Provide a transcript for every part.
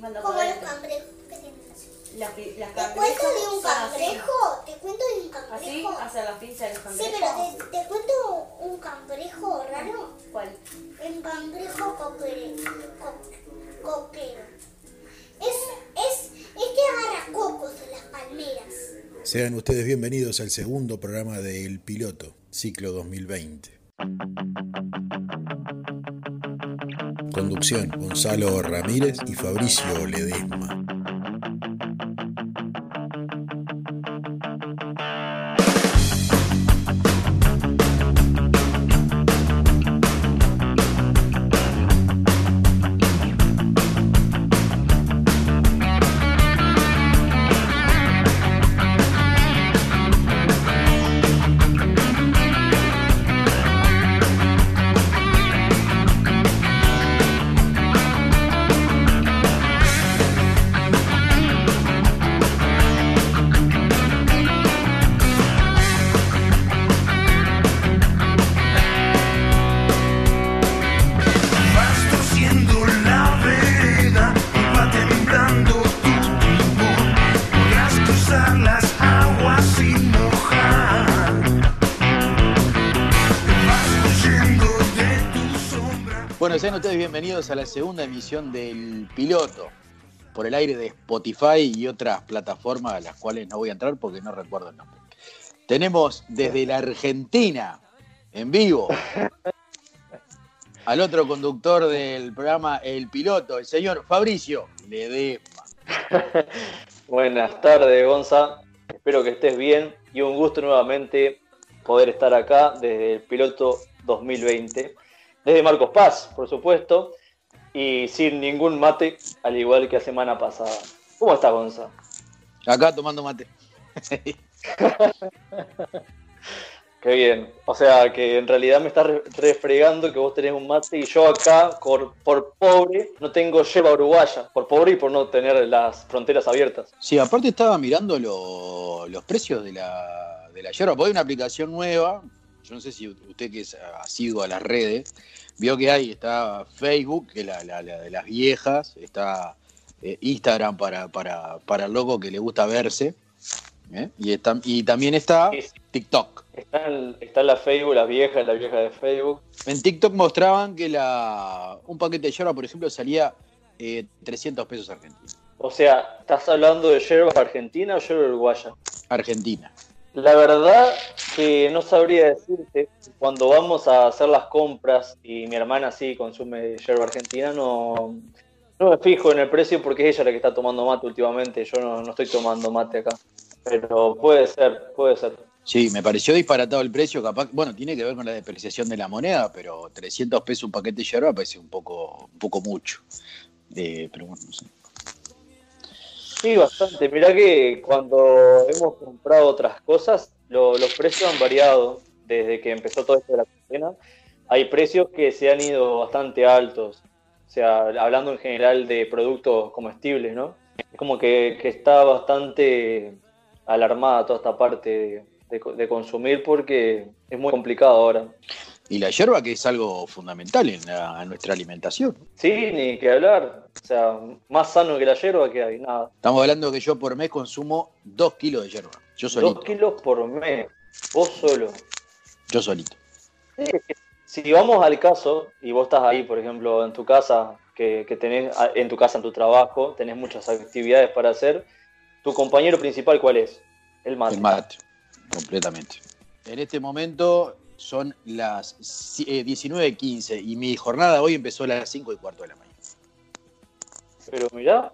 cuando Como los cangrejos que tienen así. Las, pi- las ¿Te cuento de un son así. cangrejo? ¿Te cuento de un ¿Así? cangrejo? ¿Hacia las pinzas de los Sí, cangrejos? pero te, te cuento un cangrejo raro. ¿Cuál? Un cangrejo coquere, co- coquero. Es, es, es que agarra cocos de las palmeras. Sean ustedes bienvenidos al segundo programa de El Piloto, ciclo 2020. Conducción, Gonzalo Ramírez y Fabricio Ledesma. A la segunda emisión del piloto por el aire de Spotify y otras plataformas a las cuales no voy a entrar porque no recuerdo el nombre. Tenemos desde la Argentina, en vivo, al otro conductor del programa El Piloto, el señor Fabricio Ledesma. Buenas tardes, Gonza. Espero que estés bien y un gusto nuevamente poder estar acá desde el piloto 2020. Desde Marcos Paz, por supuesto, y sin ningún mate, al igual que la semana pasada. ¿Cómo estás, Gonza? Acá tomando mate. Qué bien. O sea, que en realidad me estás re- refregando que vos tenés un mate y yo acá, por, por pobre, no tengo yerba uruguaya. Por pobre y por no tener las fronteras abiertas. Sí, aparte estaba mirando lo- los precios de la, de la yerba, porque hay una aplicación nueva, yo no sé si usted que es asiduo a las redes, vio que hay, está Facebook, que la, la- la de las viejas, está eh, Instagram para, para, para el loco que le gusta verse, ¿eh? y, está- y también está. TikTok. Está en, está en la Facebook, las viejas, la vieja de Facebook. En TikTok mostraban que la, un paquete de yerba, por ejemplo, salía eh, 300 pesos argentinos. O sea, ¿estás hablando de yerba argentina o yerba uruguaya? Argentina. La verdad que no sabría decirte. Cuando vamos a hacer las compras y mi hermana sí consume yerba argentina, no, no me fijo en el precio porque es ella la que está tomando mate últimamente. Yo no, no estoy tomando mate acá. Pero puede ser, puede ser. Sí, me pareció disparatado el precio, capaz, bueno, tiene que ver con la depreciación de la moneda, pero 300 pesos un paquete de yerba parece un poco, un poco mucho. Eh, pero bueno, no sé. Sí, bastante. Mirá que cuando hemos comprado otras cosas, lo- los precios han variado desde que empezó todo esto de la cuarentena. Hay precios que se han ido bastante altos. O sea, hablando en general de productos comestibles, ¿no? Es como que, que está bastante alarmada toda esta parte de, de de consumir porque es muy complicado ahora. Y la yerba que es algo fundamental en, la- en nuestra alimentación. Sí, ni que hablar. O sea, más sano que la yerba que hay, nada. Estamos hablando que yo por mes consumo 2 kilos de yerba. Yo solito. Dos kilos por mes. Vos solo. Yo solito. Si vamos al caso, y vos estás ahí, por ejemplo, en tu casa, que, que tenés, en tu casa, en tu trabajo, tenés muchas actividades para hacer, ¿tu compañero principal cuál es? El mate. El mate, completamente. En este momento son las ci- eh, 19.15 y mi jornada hoy empezó a las 5 y cuarto de la mañana. Pero mirá,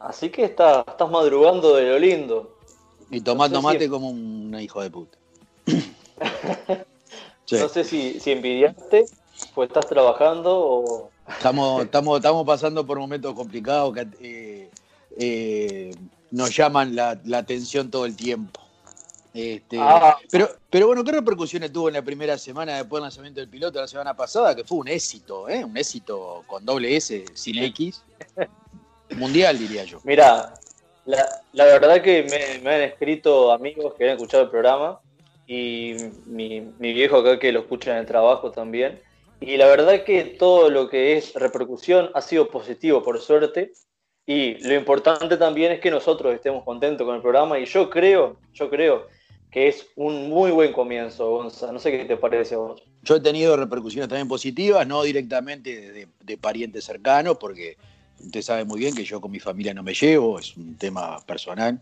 así que estás, estás madrugando de lo lindo. Y tomando No sé si- mate como un hijo de puta. Sí. No sé si, si envidiaste, pues estás trabajando o... Estamos, estamos, estamos pasando por momentos complicados que eh, eh, nos llaman la, la atención todo el tiempo. Este, Ah. pero, pero bueno, ¿qué repercusiones tuvo en la primera semana después del lanzamiento del piloto la semana pasada? Que fue un éxito, ¿eh? un éxito con doble S, sin X. Mundial, diría yo. Mira, la, la verdad que me, me han escrito amigos que han escuchado el programa y mi, mi viejo acá que lo escucha en el trabajo también. Y la verdad que todo lo que es repercusión ha sido positivo, por suerte. Y lo importante también es que nosotros estemos contentos con el programa y yo creo, yo creo que es un muy buen comienzo, Gonza. No sé qué te parece a vos. Yo he tenido repercusiones también positivas, no directamente de, parientes cercanos, porque usted sabe muy bien que yo con mi familia no me llevo, es un tema personal.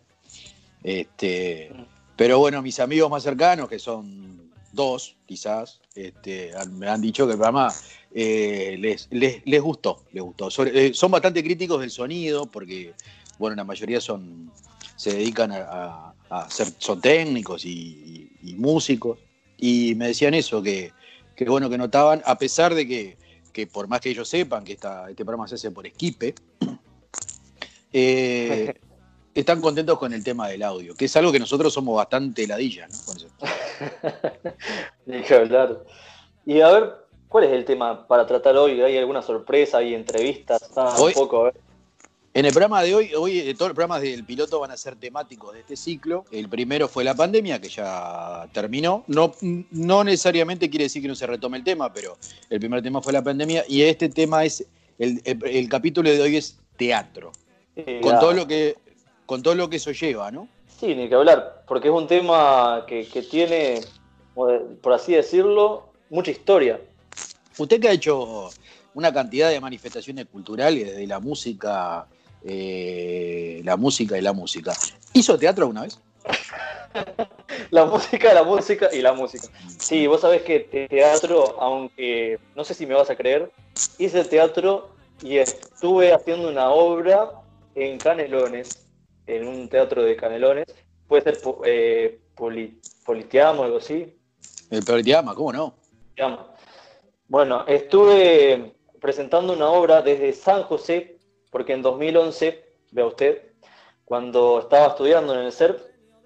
Este, pero bueno, mis amigos más cercanos, que son dos quizás, este, me han dicho que el programa eh, les, les, les gustó, les gustó. Eh, son bastante críticos del sonido, porque bueno, la mayoría son, se dedican a, a- a ser, son técnicos y, y- y músicos. Y me decían eso, que, que bueno, que notaban, a pesar de que, que por más que ellos sepan que esta, este programa se hace por Esquipe, eh, están contentos con el tema del audio, que es algo que nosotros somos bastante ladillas, ¿no? Con eso. Hablar. Y a ver, ¿cuál es el tema para tratar hoy? ¿Hay alguna sorpresa? ¿Hay entrevistas? Ah, Hoy- un poco, a ver. En el programa de hoy, hoy eh, todos los programas del piloto van a ser temáticos de este ciclo. El primero fue la pandemia, que ya terminó. No, no necesariamente quiere decir que no se retome el tema, pero el primer tema fue la pandemia y este tema es, el, el- el capítulo de hoy es teatro, Eh, con todo lo que, con todo lo que eso lleva, ¿no? Sí, ni que hablar, porque es un tema que, que tiene, por así decirlo, mucha historia. Usted que ha hecho una cantidad de manifestaciones culturales, desde la música, eh, la música y la música. ¿Hizo teatro alguna vez? La música, la música y la música. Sí, vos sabés que te- teatro, aunque no sé si me vas a creer, hice teatro y estuve haciendo una obra en Canelones, en un teatro de Canelones. Puede ser eh, poli- Politeamo, algo así. El Politeama, ¿cómo no? Bueno, estuve presentando una obra desde San José, porque en 2011, vea usted, cuando estaba estudiando en el CERP,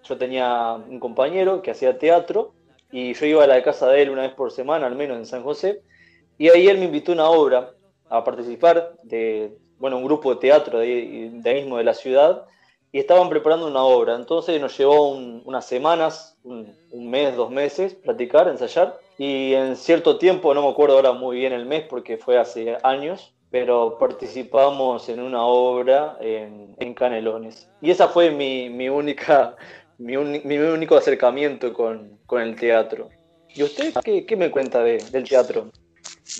yo tenía un compañero que hacía teatro y yo iba a la casa de él una vez por semana, al menos en San José, y ahí él me invitó a una obra a participar de, bueno, un grupo de teatro de, de ahí mismo de la ciudad, y estaban preparando una obra. Entonces nos llevó un- unas semanas, un, un mes, dos meses, practicar, ensayar. Y en cierto tiempo, no me acuerdo ahora muy bien el mes porque fue hace años, pero participamos en una obra en, en Canelones. Y esa fue mi, mi única, mi, uni- mi único acercamiento con, con el teatro. ¿Y usted qué, qué me cuenta de- del teatro?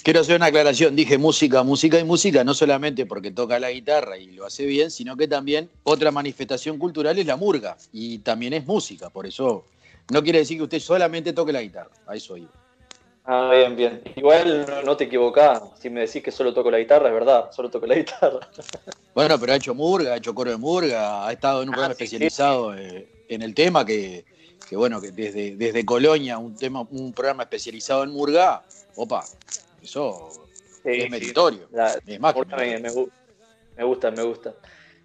Quiero hacer una aclaración. Dije música, música y música, no solamente porque toca la guitarra y lo hace bien, sino que también otra manifestación cultural es la murga. Y también es música. Por eso no quiere decir que usted solamente toque la guitarra. A eso iba. Ah, bien, bien. Igual no, no te equivocás. Si me decís que solo toco la guitarra, es verdad, solo toco la guitarra. Bueno, pero ha hecho murga, ha hecho coro de murga, ha estado en un programa sí, especializado eh, en el tema que, que bueno, que desde, desde Colonia, un tema, un programa especializado en murga, opa, eso Sí, es meritorio. La- Es más me, me me gusta, me gusta.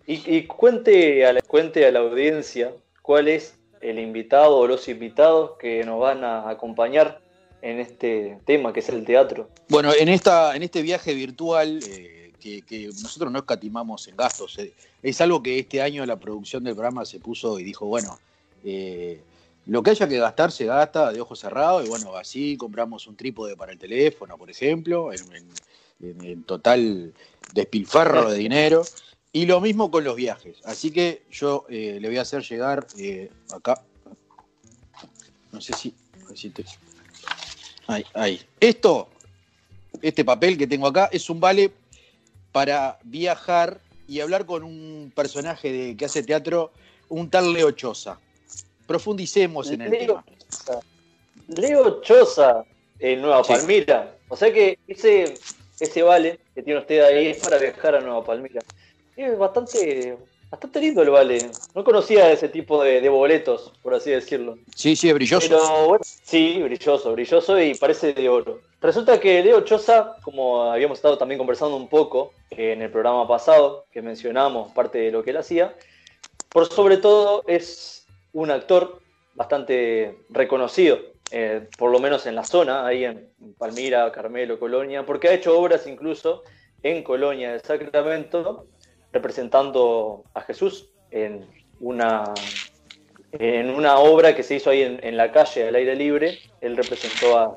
Y, y cuente, a la, cuente a la audiencia cuál es el invitado o los invitados que nos van a acompañar en este tema que es el teatro. Bueno, en, esta, en este viaje virtual eh, que, que nosotros no escatimamos en gastos, eh, es algo que este año la producción del programa se puso y dijo, bueno, eh, lo que haya que gastar se gasta de ojos cerrados y bueno, así compramos un trípode para el teléfono, por ejemplo, en, en- total despilfarro de dinero. Y lo mismo con los viajes. Así que yo le voy a hacer llegar acá. No sé si. si te- Ahí, ahí. Esto, este papel que tengo acá, es un vale para viajar y hablar con un personaje de, que hace teatro, un tal Leo Choza. Profundicemos en el Leo tema. Leo Choza, en Nueva Sí. Palmira. O sea que ese, ese vale que tiene usted ahí es para viajar a Nueva Palmira. Es bastante, bastante lindo el vale. No conocía ese tipo de, de boletos, por así decirlo. Sí, sí, es brilloso. Pero bueno, sí, brilloso, brilloso y parece de oro. Resulta que Leo Choza, como habíamos estado también conversando un poco en el programa pasado, que mencionamos parte de lo que él hacía, por sobre todo es un actor bastante reconocido, eh, por lo menos en la zona, ahí en Palmira, Carmelo, Colonia, porque ha hecho obras incluso en Colonia de Sacramento, representando a Jesús en una en una obra que se hizo ahí en, en la calle, al aire libre, él representó a...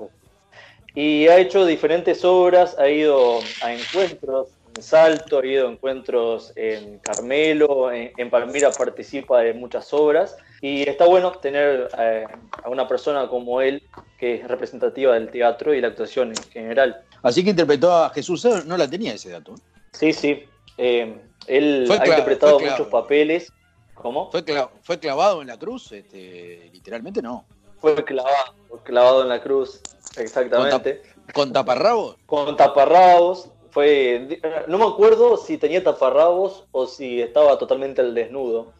Y ha hecho diferentes obras, ha ido a encuentros en Salto, ha ido a encuentros en Carmelo, en, en Palmira participa de muchas obras y está bueno tener eh, a una persona como él que es representativa del teatro y la actuación en general. Así que interpretó a Jesús, no la tenía ese dato. Sí, sí. eh, él Fue ha interpretado muchos papeles. ¿Cómo? ¿Fue, cla- fue clavado en la cruz? Este, literalmente no. Fue clavado, fue clavado en la cruz, exactamente. ¿Con taparrabos? Con taparrabos. Fue, no me acuerdo si tenía taparrabos o si estaba totalmente al desnudo.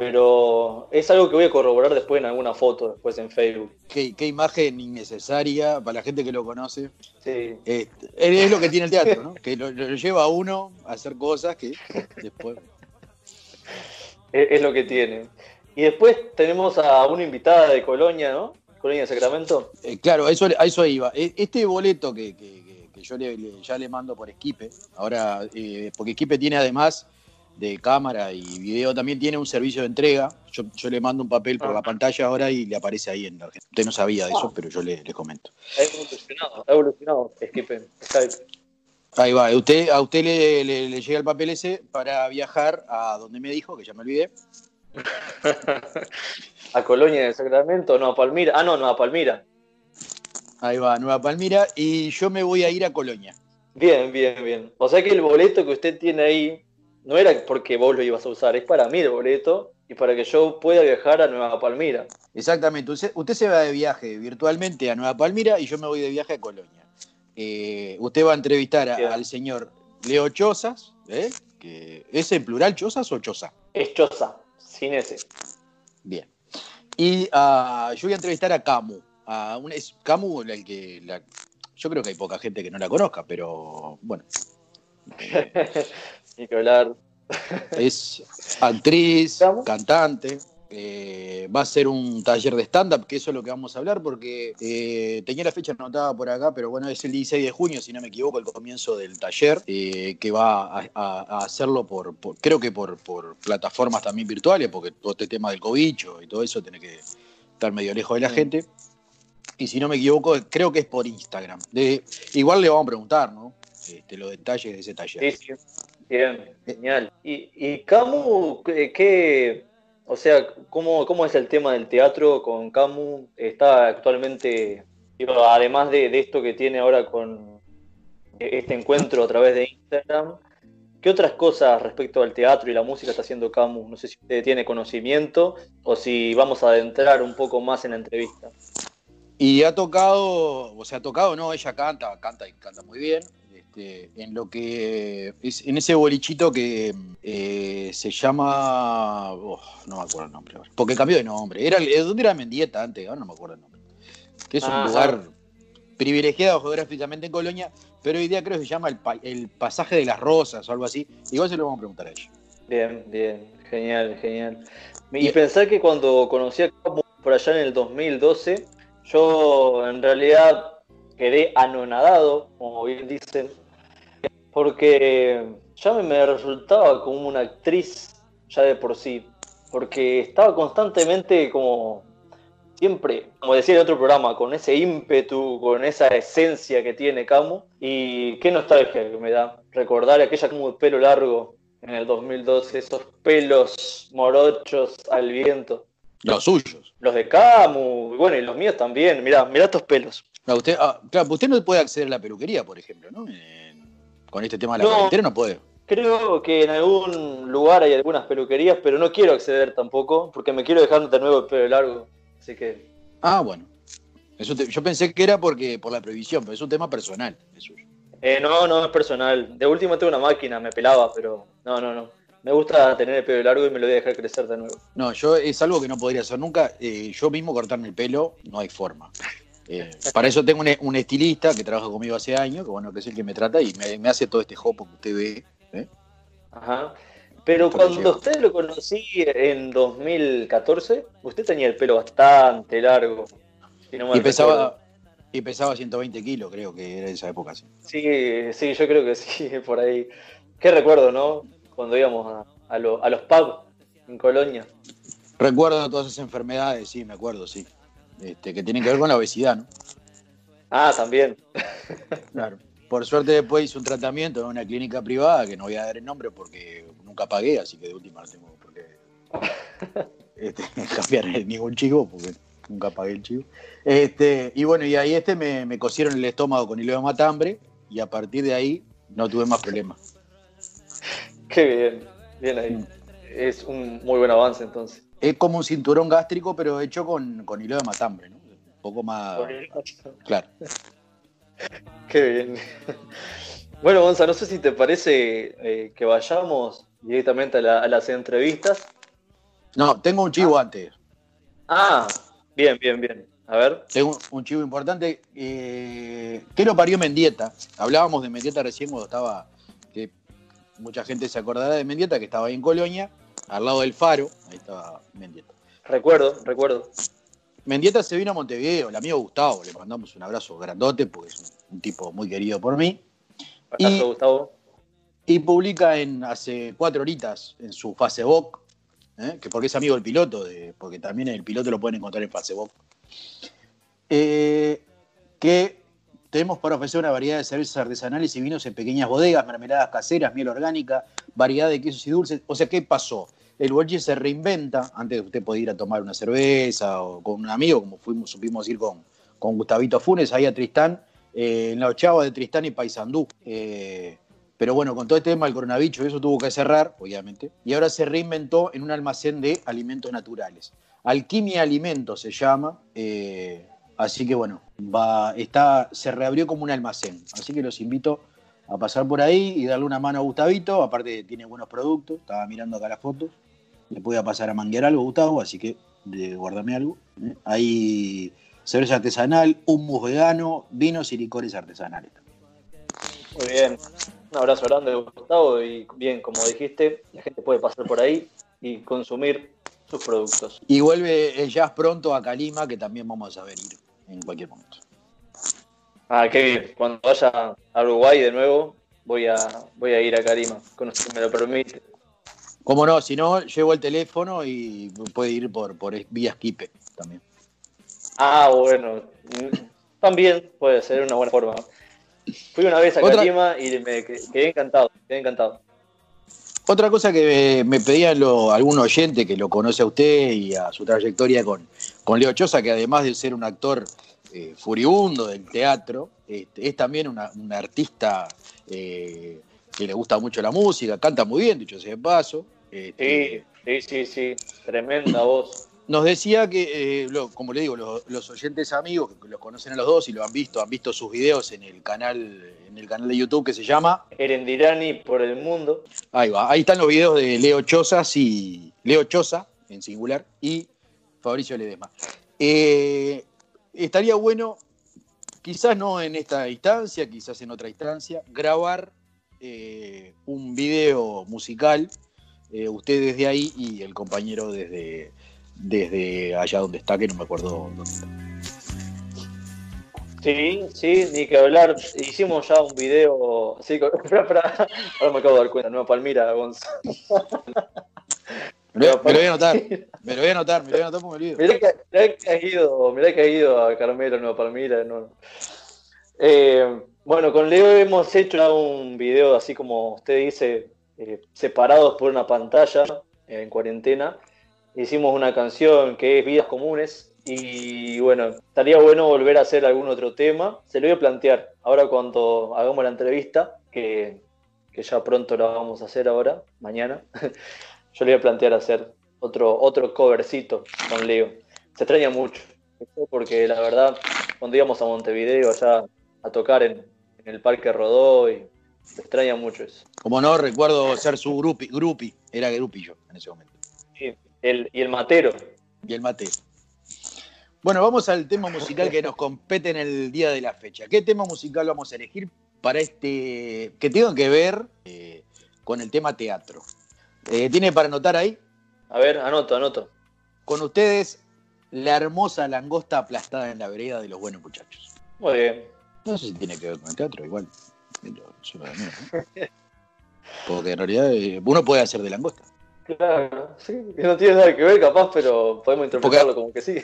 Pero es algo que voy a corroborar después en alguna foto, después en Facebook. Qué, qué imagen innecesaria para la gente que lo conoce. Sí. Este, es lo que tiene el teatro, ¿no? Que lo, lo lleva a uno a hacer cosas que después. Es, es lo que tiene. Y después tenemos a una invitada de Colonia, ¿no? Colonia de Sacramento. Eh, claro, a eso, a eso iba. E- Este boleto que, que- yo le- ya le mando por Esquipe, ahora, eh, porque Esquipe tiene además de cámara y video, también tiene un servicio de entrega. Yo, yo le mando un papel por Ah. la pantalla ahora y le aparece ahí en la Argentina. Usted no sabía de eso, Ah. pero yo le, le comento. Ha evolucionado, ha evolucionado Skype. Skype. Ahí va, usted, a usted le, le- le llega el papel ese para viajar a donde me dijo, que ya me olvidé. a Colonia de Sacramento, no, a Palmira. Ah, no, no, a Palmira. Ahí va, Nueva Palmira, y yo me voy a ir a Colonia. Bien, bien, bien. O sea que el boleto que usted tiene ahí no era porque vos lo ibas a usar, es para mí el boleto y para que yo pueda viajar a Nueva Palmira. Exactamente, usted, usted se va de viaje virtualmente a Nueva Palmira y yo me voy de viaje a Colonia. Eh, usted va a entrevistar a- al señor Leo Chozas, ¿eh? que, ¿es en plural Chozas o Choza? Es Choza, sin ese. Bien. Y ah, yo voy a entrevistar a Camu. A un, es Camu, el que la- yo creo que hay poca gente que no la conozca, pero bueno. Ni que hablar. Es actriz, cantante. eh, va a ser un taller de stand-up, que eso es lo que vamos a hablar, porque eh, tenía la fecha anotada por acá, pero bueno, es el 16 de junio, si no me equivoco, el comienzo del taller, eh, que va a, hacerlo por, por- creo que por, por plataformas también virtuales, porque todo este tema del cobicho y todo eso tiene que estar medio lejos de la gente. Y si no me equivoco, creo que es por Instagram. De, igual le vamos a preguntar, ¿no? Este, los detalles de ese taller. Sí, sí. Bien, genial. ¿Y, y Camu, qué, o sea, ¿cómo, cómo es el tema del teatro con Camu? Está actualmente, digo, además de, de esto que tiene ahora con este encuentro a través de Instagram, ¿qué otras cosas respecto al teatro y la música está haciendo Camu? No sé si usted tiene conocimiento o si vamos a adentrar un poco más en la entrevista. Y ha tocado, o sea, ha tocado, no, ella canta, canta y canta muy bien. Este, en lo que es en ese bolichito que eh, se llama, oh, no me acuerdo el nombre, porque cambió de nombre. Era, el- ¿Dónde era Mendieta antes? Ahora no me acuerdo el nombre. Que es un Ajá. lugar privilegiado geográficamente en Colonia, pero hoy día creo que se llama el, pa- el pasaje de las rosas o algo así. Igual se lo vamos a preguntar a ella. Bien, bien, genial, genial. Y Bien. pensar que cuando conocí a Camu por allá en el 2012, yo en realidad quedé anonadado, como bien dicen, porque ya me, resultaba como una actriz ya de por sí, porque estaba constantemente como siempre, como decía en otro programa, con ese ímpetu, con esa esencia que tiene Camu, y qué nostalgia que me da recordar aquella como de pelo largo en el 2012, esos pelos morochos al viento. Los suyos. Los de Camu, bueno, y los míos también. Mirá, mirá estos pelos. Usted, ah, claro, usted no puede acceder a la peluquería, por ejemplo, ¿no? En- con este tema de la No. cuarentena no puede. Creo que en algún lugar hay algunas peluquerías, pero no quiero acceder tampoco, porque me quiero dejar de nuevo el pelo largo. Así que, Ah, bueno. Eso te- yo pensé que era porque por la prohibición, pero es un tema personal. es suyo. eh, no, no es personal. De último tengo una máquina, me pelaba, pero no, no, no. Me gusta tener el pelo largo y me lo voy a dejar crecer de nuevo. No, yo es algo que no podría hacer nunca. Eh, yo mismo cortarme el pelo, no hay forma. Eh, para eso tengo un, un estilista que trabaja conmigo hace años, que bueno, que es el que me trata y me, me hace todo este jopo que usted ve. ¿eh? Ajá. Pero Porque cuando usted lo conocí en 2014, usted tenía el pelo bastante largo. si no mal Y pesaba, y pesaba 120 kilos, creo que era esa época. sí. Sí, sí, yo creo que sí, por ahí. Qué recuerdo, ¿no? Cuando íbamos a, a, lo- a los pubs en Colonia. Recuerdo todas esas enfermedades, sí, me acuerdo, sí. Este, que tienen que ver con la obesidad, ¿no? Ah, también. Claro. Por suerte después hice un tratamiento en una clínica privada, que no voy a dar el nombre porque nunca pagué, así que de última no tengo por qué este, cambiar ningún chivo, porque nunca pagué el chivo. Este, y bueno, y ahí este me, me cosieron el estómago con hilo de matambre, y a partir de ahí no tuve más problemas. Qué bien, bien ahí. Mm. Es un muy buen avance entonces. Es como un cinturón gástrico, pero hecho con, con hilo de matambre, ¿no? Un poco más. Claro. Qué bien. Bueno, Gonza, no sé si te parece eh, que vayamos directamente a, la- a las entrevistas. No, tengo un chivo antes. Ah, bien, bien, bien. A ver. Tengo un chivo importante. Eh, ¿Qué lo parió Mendieta? Hablábamos de Mendieta recién cuando estaba. Que mucha gente se acordará de Mendieta, que estaba ahí en Colonia, al lado del faro. Ahí estaba Mendieta. Recuerdo, recuerdo. Mendieta se vino a Montevideo, el amigo Gustavo, le mandamos un abrazo grandote, porque es un, tipo muy querido por mí. Abrazo, Y- Gustavo. Y publica en hace cuatro horitas en su Facebook, ¿eh? que porque es amigo del piloto, de- porque también el piloto lo pueden encontrar en Facebook, eh, que tenemos para ofrecer una variedad de cervezas artesanales y vinos en pequeñas bodegas, mermeladas caseras, miel orgánica, variedad de quesos y dulces. O sea, ¿qué pasó? El boliche se reinventa, antes usted poder ir a tomar una cerveza o con un amigo, como fuimos, supimos ir con, Gustavito Funes, ahí a Tristán, eh, en la ochava de Tristán y Paysandú. Eh, pero bueno, con todo este tema del coronavirus, eso tuvo que cerrar, obviamente, y ahora se reinventó en un almacén de alimentos naturales. Alquimia Alimentos se llama, eh, así que bueno, está, se reabrió como un almacén. Así que los invito a pasar por ahí y darle una mano a Gustavito, aparte tiene buenos productos, estaba mirando acá las fotos, le puede pasar a manguear algo, Gustavo, así que de, guardame algo. ¿eh? Hay cerveza artesanal, hummus vegano, vinos y licores artesanales. Muy bien. Un abrazo grande, Gustavo. Y bien, como dijiste, la gente puede pasar por ahí y consumir sus productos. Y vuelve el jazz pronto a Calima, que también vamos a ver ir en cualquier momento. Ah, qué bien. Cuando vaya a Uruguay de nuevo, voy a, voy a ir a Karima, con usted me lo permite. Como no, si no, llevo el teléfono y puede ir por, por vía Skipe también. Ah, bueno. También puede ser una buena forma. Fui una vez a Karima y me que- quedé encantado, quedé encantado. Otra cosa que me pedían lo- algún oyente que lo conoce a usted y a su trayectoria con, con Leo Chosa, que además de ser un actor eh, furibundo del teatro, este, es también una, una artista eh, que le gusta mucho la música, canta muy bien, dicho sea de paso. este, Sí, sí, sí, sí. Tremenda voz. Nos decía que, eh, lo- como le digo, los, los oyentes amigos que los conocen a los dos y lo han visto, han visto sus videos en el canal, en el canal de YouTube que se llama. Erendirani por el mundo. Ahí va, ahí están los videos de Leo Chozas y Leo Choza en singular y Fabricio Ledesma. Eh, estaría bueno, quizás no en esta instancia, quizás en otra instancia, grabar eh, un video musical, eh, usted desde ahí y el compañero desde, desde allá donde está, que no me acuerdo dónde está. Sí, sí, ni que hablar. Hicimos ya un video. Sí, espera, espera. Ahora me acabo de dar cuenta. Nueva Palmira, Gonza. Me lo, me lo voy a anotar, me lo voy a anotar, me lo voy a anotar porque me olvido. Mirá que, mirá que has ido, mirá que has ido a Carmelo, Nueva Palmira. No. Eh, bueno, con Leo hemos hecho un video, así como usted dice, eh, separados por una pantalla en cuarentena. Hicimos una canción que es Vidas Comunes. Y bueno, estaría bueno volver a hacer algún otro tema. Se lo voy a plantear ahora cuando hagamos la entrevista, que, que ya pronto la vamos a hacer ahora, mañana. Yo le voy a plantear hacer otro, otro covercito con Leo. Se extraña mucho, porque la verdad, cuando íbamos a Montevideo allá a tocar en, en el Parque Rodó, y se extraña mucho eso. Como no, recuerdo ser su grupi, grupi, era grupi yo en ese momento. Y el, y el Matero. y el mate. Bueno, vamos al tema musical que nos compete en el día de la fecha. ¿Qué tema musical vamos a elegir para este que tenga que ver eh, con el tema teatro? Eh, ¿Tiene para anotar ahí? A ver, anoto, anoto. Con ustedes, la hermosa langosta aplastada en la vereda de los buenos muchachos. Muy bien. No sé si tiene que ver con el teatro, igual. Pero yo lo mío, ¿no? Porque en realidad eh, uno puede hacer de langosta. Claro, sí, que no tiene nada que ver capaz, pero podemos interpretarlo como que sí.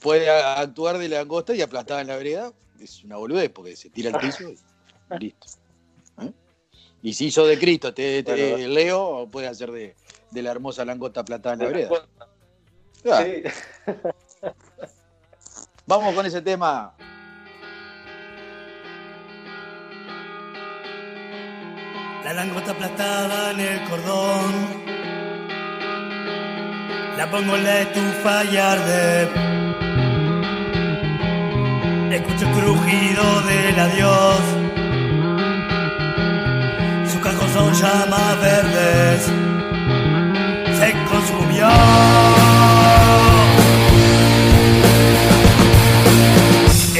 Puede actuar de langosta y aplastada en la vereda. Es una boludez porque se tira al piso. y- Listo. ¿Eh? Y si hizo de Cristo, te, te- Bueno. Leo, puede hacer de, de la hermosa langota platada en la vereda. Sí. Vamos con ese tema. La langota aplastada en el cordón. La pongo en la estufa y arde. Escucho el crujido del adiós. Sus cajos son llamas verdes. Se consumió.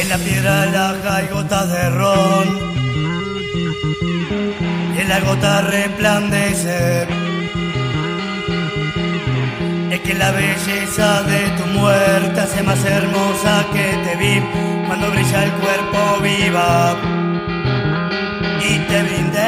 En la piedra laja hay gotas de ron y la gota resplandece. Es que la belleza de tu muerte hace más hermosa que te vi cuando brilla el cuerpo viva y te brindé.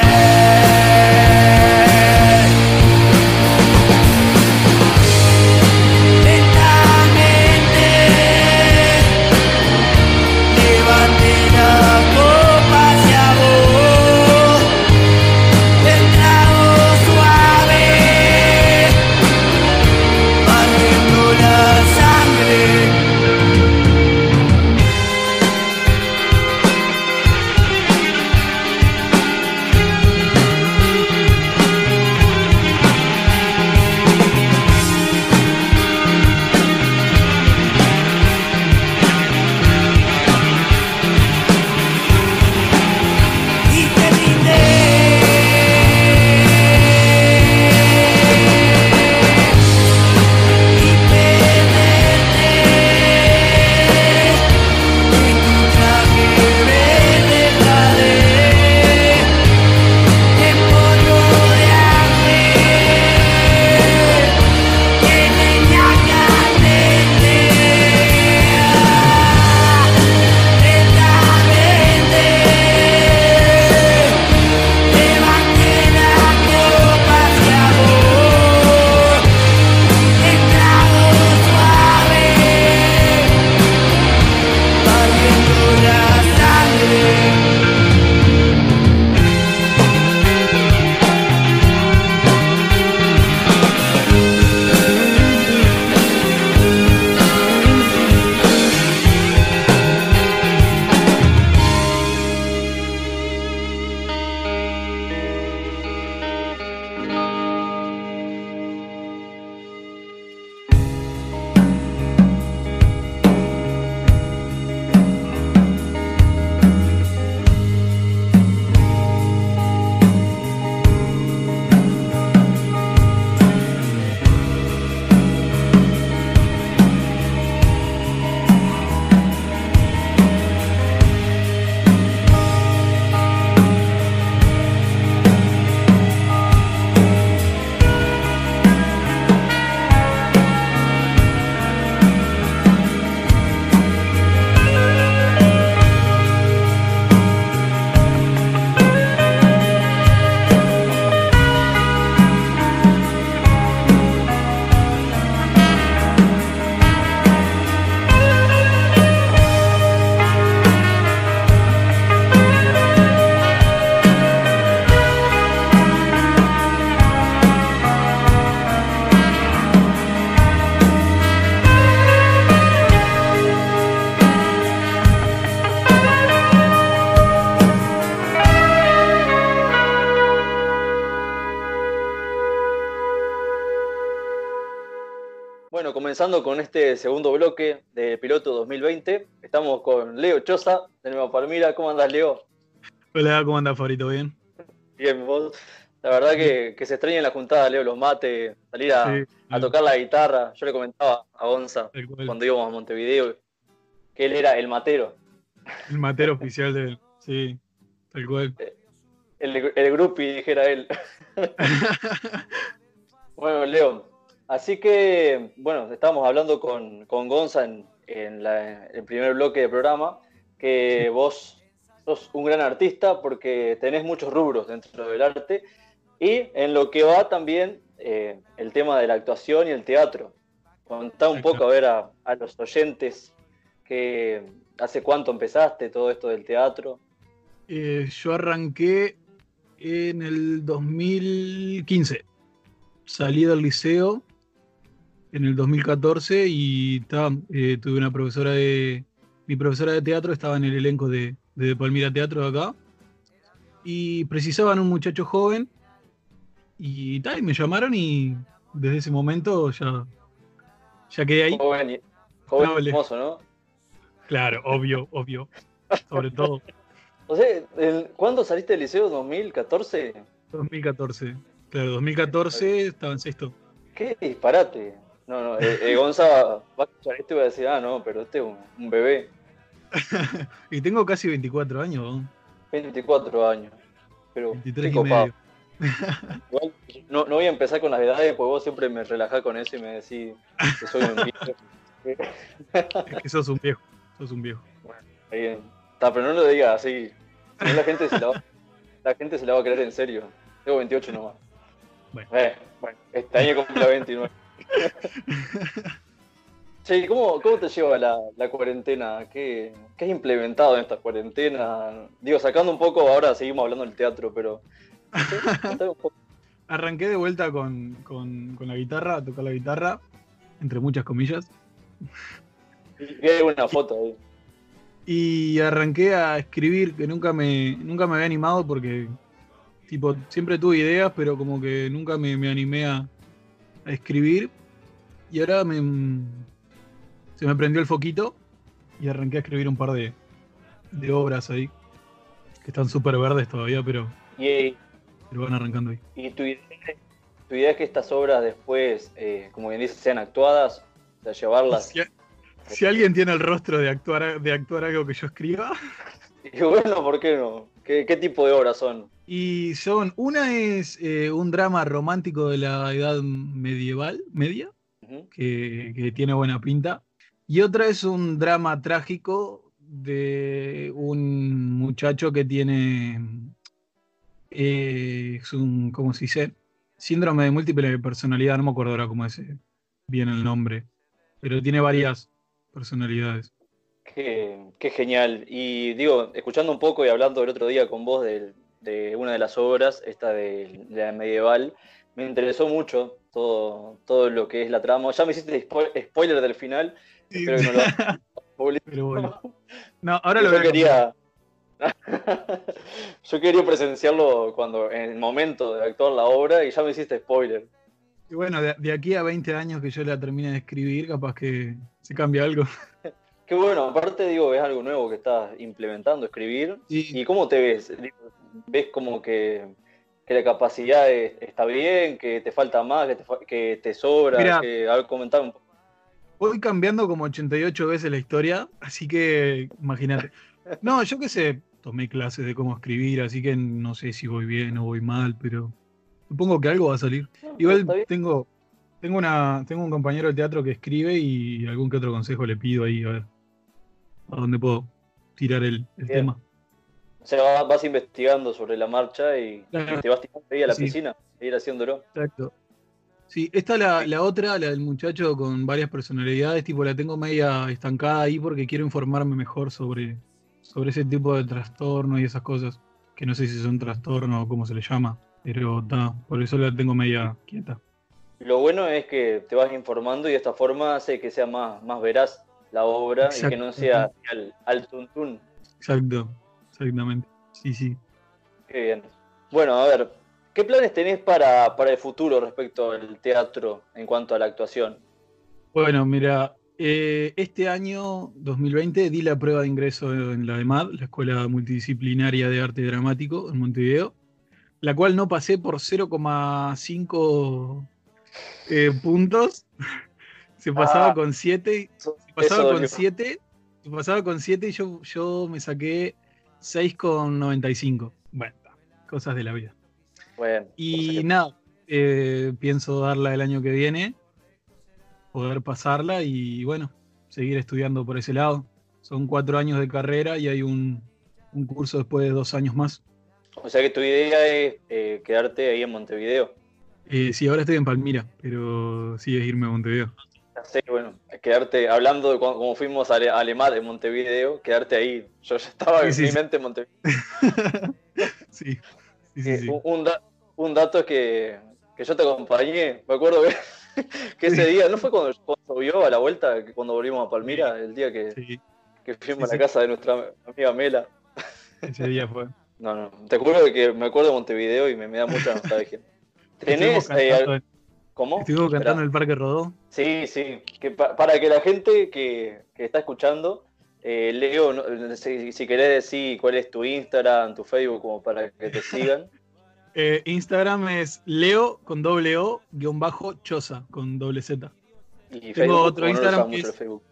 Comenzando con este segundo bloque de Piloto 2020, estamos con Leo Choza, de Nueva Palmira. ¿Cómo andas, Leo? Hola, ¿cómo andas, Favorito? ¿Bien? Bien, vos. La verdad que, que se extraña en la juntada, Leo, los mates, salir a, Sí, a tocar la guitarra. Yo le comentaba a Gonza cuando íbamos a Montevideo que él era el matero, El matero oficial de él. Sí, tal cual. el, el grupi, dijera él. Bueno, Leo, así que, bueno, estábamos hablando con, con Gonza en, en la- el primer bloque del programa, que vos sos un gran artista porque tenés muchos rubros dentro del arte y en lo que va también eh, el tema de la actuación y el teatro. Contá un poco a ver a, a los oyentes que hace cuánto empezaste todo esto del teatro. Eh, yo arranqué en el 2015. Salí del liceo en el 2014 y ta, eh, tuve una profesora de. Mi profesora de teatro estaba en el elenco de, de Palmira Teatro de acá. Y precisaban un muchacho joven. Y tal, y me llamaron y desde ese momento ya, ya quedé ahí. Joven, y- joven y Noble. hermoso, ¿no? Claro, obvio, obvio. Sobre todo O sea, ¿cuándo saliste del liceo? ¿2014? 2014. Claro, 2014 estaba en sexto. ¿Qué disparate? No, no, eh, eh, Gonza va a escuchar esto y va a decir, ah, no, pero este es un, un bebé, Y tengo casi 24 años, ¿no? 24 años. Pero 23 qué y copado. medio. Igual, no, no voy a empezar con las edades, porque vos siempre me relajás con eso y me decís que soy un viejo. Es que sos un viejo, sos un viejo. Está bien. Pero no lo digas así. La gente se la va, la gente se la va a creer en serio. Tengo 28 nomás. Bueno. Eh, bueno, este año cumple 29. Che, ¿cómo, ¿cómo te lleva la, la cuarentena? ¿Qué, ¿Qué has implementado en esta cuarentena? Digo, sacando un poco, ahora seguimos hablando del teatro, pero... Arranqué de vuelta con, con- con la guitarra, a tocar la guitarra, entre muchas comillas. Vi alguna foto ahí. Y arranqué a escribir, que nunca me, nunca me había animado porque, tipo, siempre tuve ideas, pero como que nunca me, me animé a, a escribir. Y ahora me, se me prendió el foquito y arranqué a escribir un par de, de obras ahí, que están súper verdes todavía, pero, Y, pero van arrancando ahí. y tu, idea, tu idea es que estas obras después, eh, como bien dices, sean actuadas, o sea, llevarlas... Si, si alguien tiene el rostro de actuar, de actuar algo que yo escriba, Y bueno, ¿por qué no? ¿Qué, qué tipo de obras son? Y son, una es eh, un drama romántico de la edad medieval, media, que, que tiene buena pinta. Y otra es un drama trágico de un muchacho que tiene, eh, es un, ¿cómo se dice? Síndrome de múltiple personalidad, no me acuerdo ahora cómo es eh, bien el nombre, pero tiene varias personalidades. Qué, qué genial. Y digo, escuchando un poco y hablando el otro día con vos del- de, una de las obras, esta de, de la medieval, me interesó mucho todo, todo lo que es la trama. Ya me hiciste spo- spoiler del final, espero que no lo. Pero bueno. No, ahora lo Yo quería. Yo quería presenciarlo cuando en el momento de actuar la obra y ya me hiciste spoiler. Y bueno, de, de aquí a 20 años que yo la termine de escribir, capaz que se cambia algo. Qué bueno, aparte digo, es algo nuevo que estás implementando, escribir. Sí. ¿Y cómo te ves? ¿Ves como que, que la capacidad es- está bien, que te falta más, que te, fa- que te sobra? Que, a ver, comentame un poco. Voy cambiando como 88 veces la historia, así que imagínate. No, yo qué sé, tomé clases de cómo escribir, así que no sé si voy bien o voy mal, pero supongo que algo va a salir. Igual tengo, tengo, una, tengo un compañero de teatro que escribe y algún que otro consejo le pido ahí, a ver a dónde puedo tirar el, tema. O sea, va- vas investigando sobre la marcha y, Claro. y te vas tirando ahí a la Sí. piscina, a ir haciéndolo. Exacto. Sí, esta la, la otra, la del muchacho con varias personalidades, tipo la tengo media estancada ahí porque quiero informarme mejor sobre, sobre ese tipo de trastorno y esas cosas, que no sé si son trastorno o cómo se le llama, pero ta, por eso la tengo media quieta. Lo bueno es que te vas informando y de esta forma hace que sea más, más veraz la obra y que no sea al, al tuntún. Exacto, exactamente. Sí, sí. Qué bien. Bueno, a ver, ¿qué planes tenés para, para el futuro respecto al teatro en cuanto a la actuación? Bueno, mira, eh, este año 2020 di la prueba de ingreso en la EMAD, la Escuela Multidisciplinaria de Arte Dramático en Montevideo, la cual no pasé por 0,5 eh, puntos. Se pasaba Ah. con 7, Eso- se pasaba con dolió. 7, se pasaba con 7 y yo, yo me saqué 6,95. Bueno, cosas de la vida. Bueno, Y que- nada, eh, pienso darla el año que viene, poder pasarla y bueno, seguir estudiando por ese lado. Son cuatro años de carrera y hay un, un curso después de dos años más. o sea que tu idea es eh, quedarte ahí en Montevideo. Eh, sí, ahora estoy en Palmira, pero sí es irme a Montevideo. Sé, bueno, quedarte hablando de cuando, como fuimos a Ale- a Alemán de Montevideo, quedarte ahí. Yo ya estaba Sí, en sí, mi sí. mente en Montevideo. Sí, sí, sí. Eh, sí. un, un da- un dato es que, que yo te acompañé, me acuerdo que, que ese día, ¿no fue cuando, llovió a la vuelta, que cuando volvimos a Palmira, el día que, Sí, que fuimos Sí, a la sí. casa de nuestra amiga Mela? ese día fue. No, no, te juro que me acuerdo de Montevideo y me, me da mucha nostalgia. ¿Tenés, eh, en- cómo? Esperá. cantando en el Parque Rodó. Sí, sí, que pa- para que la gente que, que está escuchando, eh, Leo, no- si, si querés decir cuál es tu Instagram, tu Facebook, como para que te sigan. Eh, Instagram es Leo con doble O guion bajo Choza con doble Z. Y Tengo otro no lo Instagram usaba que es- Facebook.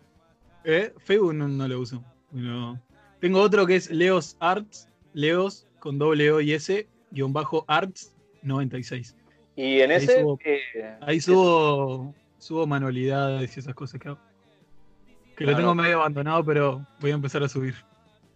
Eh, Facebook no, no lo uso. pero- Tengo otro que es Leos Arts, Leos con doble O y S, guion bajo Arts 96. Y en Ahí ese, subo- eh, Ahí subo, subo manualidades y esas cosas que hago. Que lo tengo medio abandonado, pero voy a empezar a subir.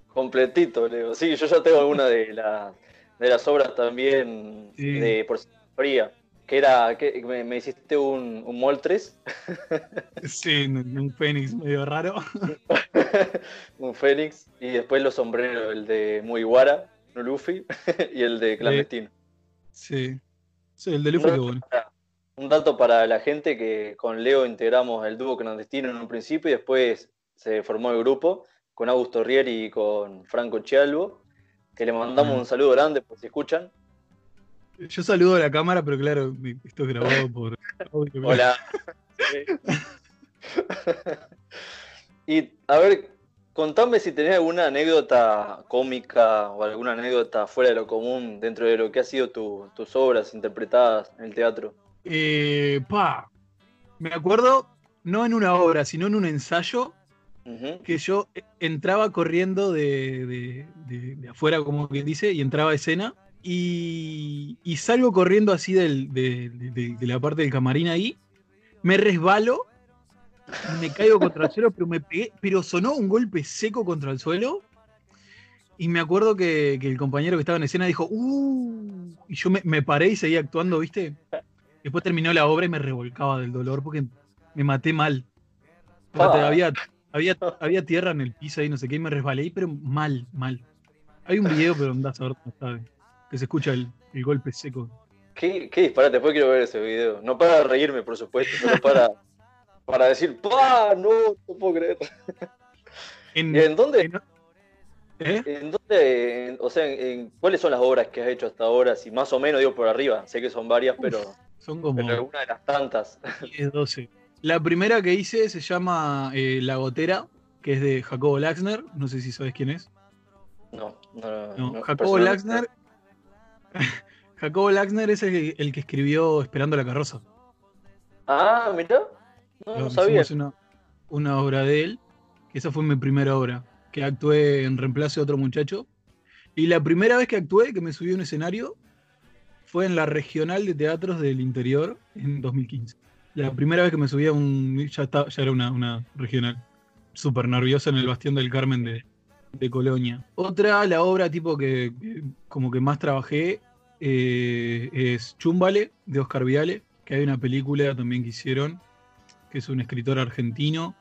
completito, Leo. Sí, yo ya tengo alguna de, la- de las obras también Sí. de por fría. Que era, que me, me hiciste un, un Moltres, Sí, un Fénix medio raro. un Fénix, y después los sombreros, el de Mugiwara, no Luffy, y el de Clandestino. Sí. Sí, el de Luffy, que bueno. Un dato para la gente que con Leo integramos el dúo clandestino en un principio y después se formó el grupo con Augusto Rieri y con Franco Chialvo, que le mandamos un saludo grande por si escuchan. Yo saludo a la cámara, pero claro, esto es grabado por. Hola. y a ver, contame si tenés alguna anécdota cómica o alguna anécdota fuera de lo común dentro de lo que ha sido tu- tus obras interpretadas en el teatro. Eh, pa. Me acuerdo, no en una obra, sino en un ensayo, que yo entraba corriendo de, de- de- de afuera, como quien dice, y entraba a escena. Y, y salgo corriendo así del- de, de- de- de la parte del camarín ahí. Me resbalo, me caigo contra el suelo, pero me pegué, pero sonó un golpe seco contra el suelo. Y me acuerdo que, que el compañero que estaba en escena dijo, ¡Uh! Y yo me, me paré y seguí actuando, ¿viste? Después terminó la obra y me revolcaba del dolor porque me maté mal. Ah. había, había, había tierra en el piso ahí, no sé qué, y me resbalé, pero mal, mal. Hay un video, pero andás a ver que se escucha el, el golpe seco. ¿Qué, qué disparate? Después quiero ver ese video. No para reírme, por supuesto, pero para, para decir, ¡pa! No, no puedo creer. En, ¿Y en dónde? en- ¿eh? ¿En dónde? en- o sea, en, ¿cuáles son las obras que has hecho hasta ahora? Si más o menos digo por arriba. Sé que son varias, pero, Son como pero alguna de las tantas. 10, 12. La primera que hice se llama eh, La Gotera, que es de Jacobo Laxner. No sé si sabes quién es. No, no, No, no, Jacobo Laxner. Jacobo Laxner es el, el que escribió Esperando la carroza. Ah, mirá. No, no sabía. Una, una obra de él, que esa fue mi primera obra, que actué en reemplazo de otro muchacho. Y la primera vez que actué, que me subí a un escenario, fue en la regional de teatros del interior en 2015. La primera vez que me subí a un. Ya, era una, una regional. Súper nerviosa en el Bastión del Carmen de, de Colonia. Otra, la obra tipo que, que como que más trabajé, eh, es Chumbale, de Oscar Viale, que hay una película también que hicieron, que es un escritor argentino.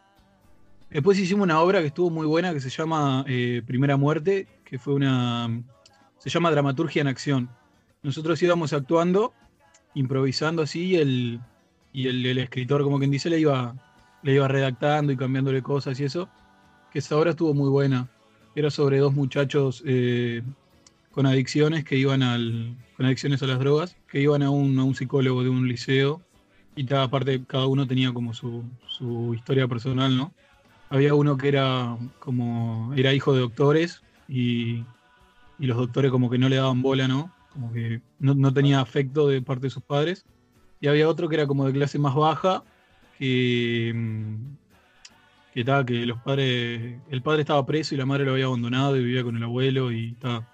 Después hicimos una obra que estuvo muy buena que se llama eh, Primera Muerte, que fue una. se llama Dramaturgia en Acción. Nosotros íbamos actuando, improvisando así, y el, y el, escritor, como quien dice, le iba, le iba redactando y cambiándole cosas y eso. Que esa obra estuvo muy buena. Era sobre dos muchachos eh, con adicciones que iban al. con adicciones a las drogas, que iban a un, a un psicólogo de un liceo. Y ta- aparte, cada uno tenía como su, su historia personal, ¿no? Había uno que era como. era hijo de doctores y, y los doctores como que no le daban bola, ¿no? Como que no, no tenía afecto de parte de sus padres. Y había otro que era como de clase más baja, que. mm, que que los padres. El padre estaba preso y la madre lo había abandonado y vivía con el abuelo y ta,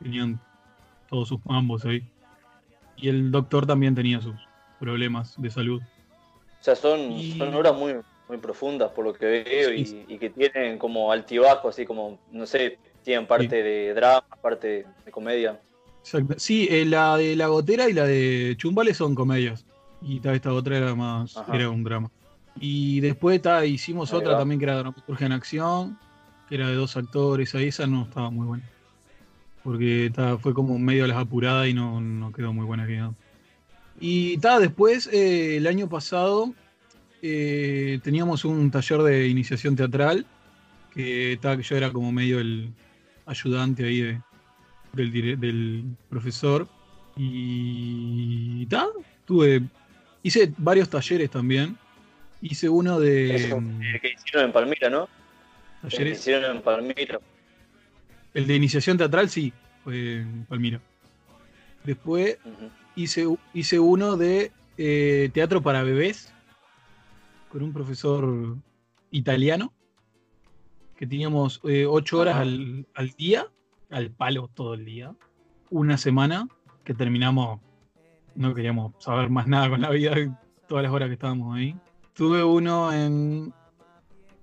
tenían todos sus mambos ahí. Y el doctor también tenía sus problemas de salud. O sea, son, Y- son obras muy, muy profundas por lo que veo y, Sí. y que tienen como altibajo, así como, no sé, tienen parte de drama, parte de comedia. Exacto. Sí, eh, la de La Gotera y la de Chumbale son comedias. Y ta, esta otra era más, Ajá. era un drama. Y después ta, hicimos Ahí otra va. también que era Dramaturgia en Acción, que era de dos actores, ahí esa no estaba muy buena. Porque ta, fue como medio a las apuradas y no, no quedó muy buena que digamos. Y ta, después, eh, el año pasado, eh, teníamos un taller de iniciación teatral, que, ta, que yo era como medio el ayudante ahí de- del, profesor. Y ta, tuve, hice varios talleres también. Hice uno de Eso, que hicieron en Palmira, ¿no? El que talleres. hicieron en Palmira. El de iniciación teatral, sí, fue en Palmira. Después. Hice, hice uno de eh, teatro para bebés con un profesor italiano que teníamos eh, ocho horas al, al día, al palo todo el día, una semana que terminamos, no queríamos saber más nada con la vida todas las horas que estábamos ahí. Tuve uno en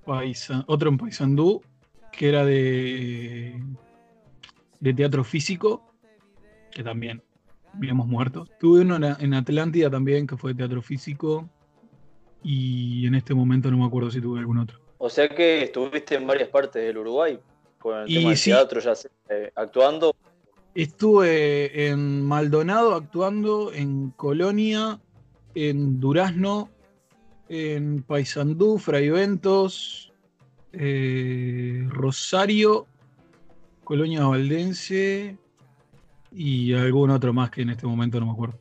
Paisa- otro en Paysandú que era de, de teatro físico, que también habíamos muerto. Tuve uno en, en Atlántida también, que fue de teatro físico, y en este momento no me acuerdo si tuve algún otro. O sea que estuviste en varias partes del Uruguay con el Y tema del sí. teatro, ya sé, eh, actuando. Estuve en Maldonado actuando, en Colonia, en Durazno, en Paysandú, Fraiventos, eh, Rosario, Colonia Valdense y algún otro más que en este momento no me acuerdo.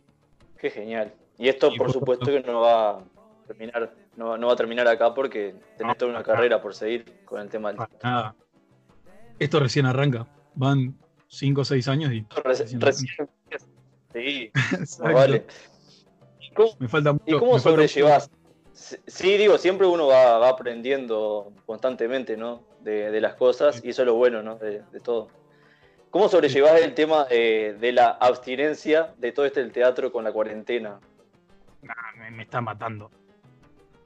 Qué genial. Y esto, Y por por supuesto, que no va a terminar, no, no va a terminar acá porque tenés No, toda una carrera por seguir con el tema del nada. Esto recién arranca. Van 5 o 6 años y. Reci- Recién empieza. Sí, vale. ¿Y cómo, Me falta mucho. y cómo me falta? Sí, digo, siempre uno va, va aprendiendo constantemente, ¿no? De, de las cosas, y eso es lo bueno, ¿no? De, de todo. ¿Cómo sobrellevas el tema de, de la abstinencia de todo este del teatro con la cuarentena? Nah, me, me está matando.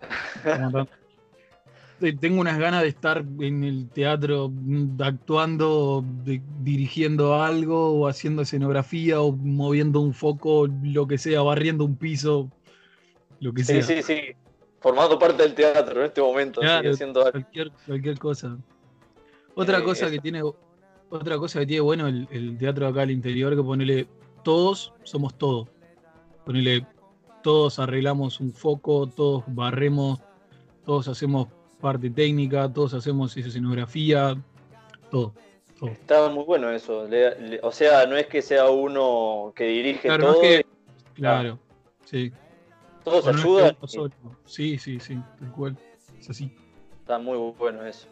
Me está matando. Te- Tengo unas ganas de estar en el teatro mm, actuando, de- dirigiendo algo, o haciendo escenografía, o moviendo un foco, lo que sea, barriendo un piso, lo que Sí, sea. sí, sí. Formando parte del teatro en este momento, sí, Claro, haciendo algo. cualquier, cualquier cosa. Otra Eh, cosa que tiene, otra cosa que tiene bueno el, el teatro acá al interior, que ponele, todos somos todo. Ponele, todos arreglamos un foco, todos barremos, todos hacemos parte técnica, todos hacemos escenografía, todo. todo. Está muy bueno eso. le- le- o sea, no es que sea uno que dirige Claro, no es todo, que- y Claro, sí. todos O no es que ayudan. Sí, sí, sí, tal cual. Es así. Está muy bueno eso.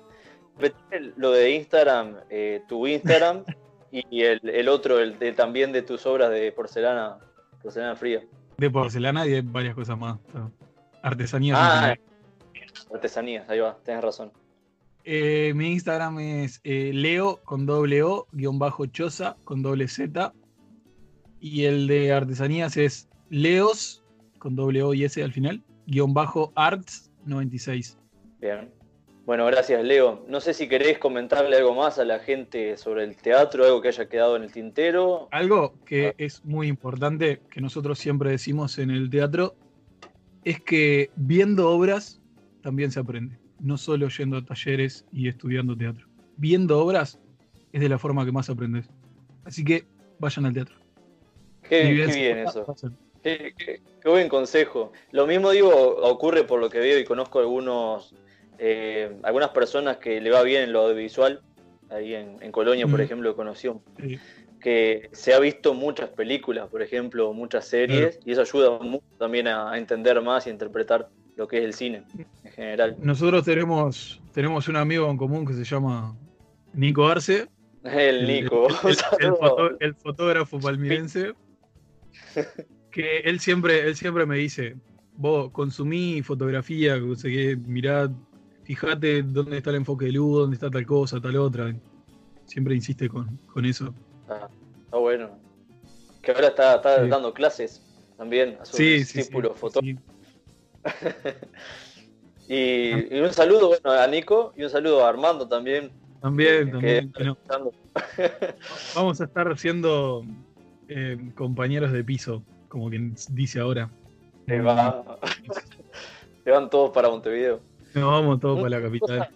Repetime Lo de Instagram, eh, tu Instagram y el, el otro, el de, también de tus obras de porcelana, porcelana fría. De porcelana y de varias cosas más. Artesanías. Ah, artesanías, ahí va, tenés razón. Eh, mi Instagram es eh, Leo con doble O, guion bajo Choza con doble Z. Y el de artesanías es Leos con doble O y S al final, guion bajo Arts 96. Bien. Bueno, gracias, Leo. No sé si querés comentarle algo más a la gente sobre el teatro, algo que haya quedado en el tintero. Algo que Ah. es muy importante, que nosotros siempre decimos en el teatro, es que viendo obras también se aprende. No solo yendo a talleres y estudiando teatro. Viendo obras es de la forma que más aprendes. Así que vayan al teatro. Qué, bien, eso. qué- qué buen consejo. Lo mismo digo, ocurre por lo que veo y conozco algunos, eh, algunas personas que le va bien en lo audiovisual. Ahí en, en Colonia, por Mm. ejemplo, conocí un- Sí. que se ha visto muchas películas, por ejemplo, muchas series, y eso ayuda mucho también a, a entender más y a interpretar lo que es el cine en general. Nosotros tenemos, tenemos un amigo en común que se llama Nico Arce. El Nico. El, el- el Saludos. foto- el fotógrafo palmirense. Que él siempre, él siempre me dice, vos consumí fotografía, mirá, fíjate dónde está el enfoque de luz, dónde está tal cosa, tal otra. Siempre insiste con, con eso. Ah, está bueno. Que ahora está, está Sí. dando clases también a sus Sí, sí, fotógrafos. Y, y un saludo bueno, a Nico y un saludo a Armando también. También, que- también. que no. Vamos a estar siendo eh, compañeros de piso, como quien dice ahora. Va. Se van todos para Montevideo. Nos vamos todos para la capital.